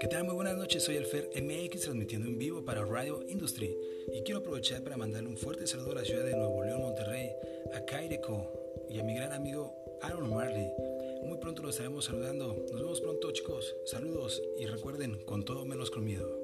¿Qué tal? Muy buenas noches, soy Alfer MX transmitiendo en vivo para Radio Industry y quiero aprovechar para mandarle un fuerte saludo a la ciudad de Nuevo León, Monterrey, a Kaireco y a mi gran amigo Aaron Marley. Muy pronto nos estaremos saludando. Nos vemos pronto chicos. Saludos y recuerden, con todo menos con miedo.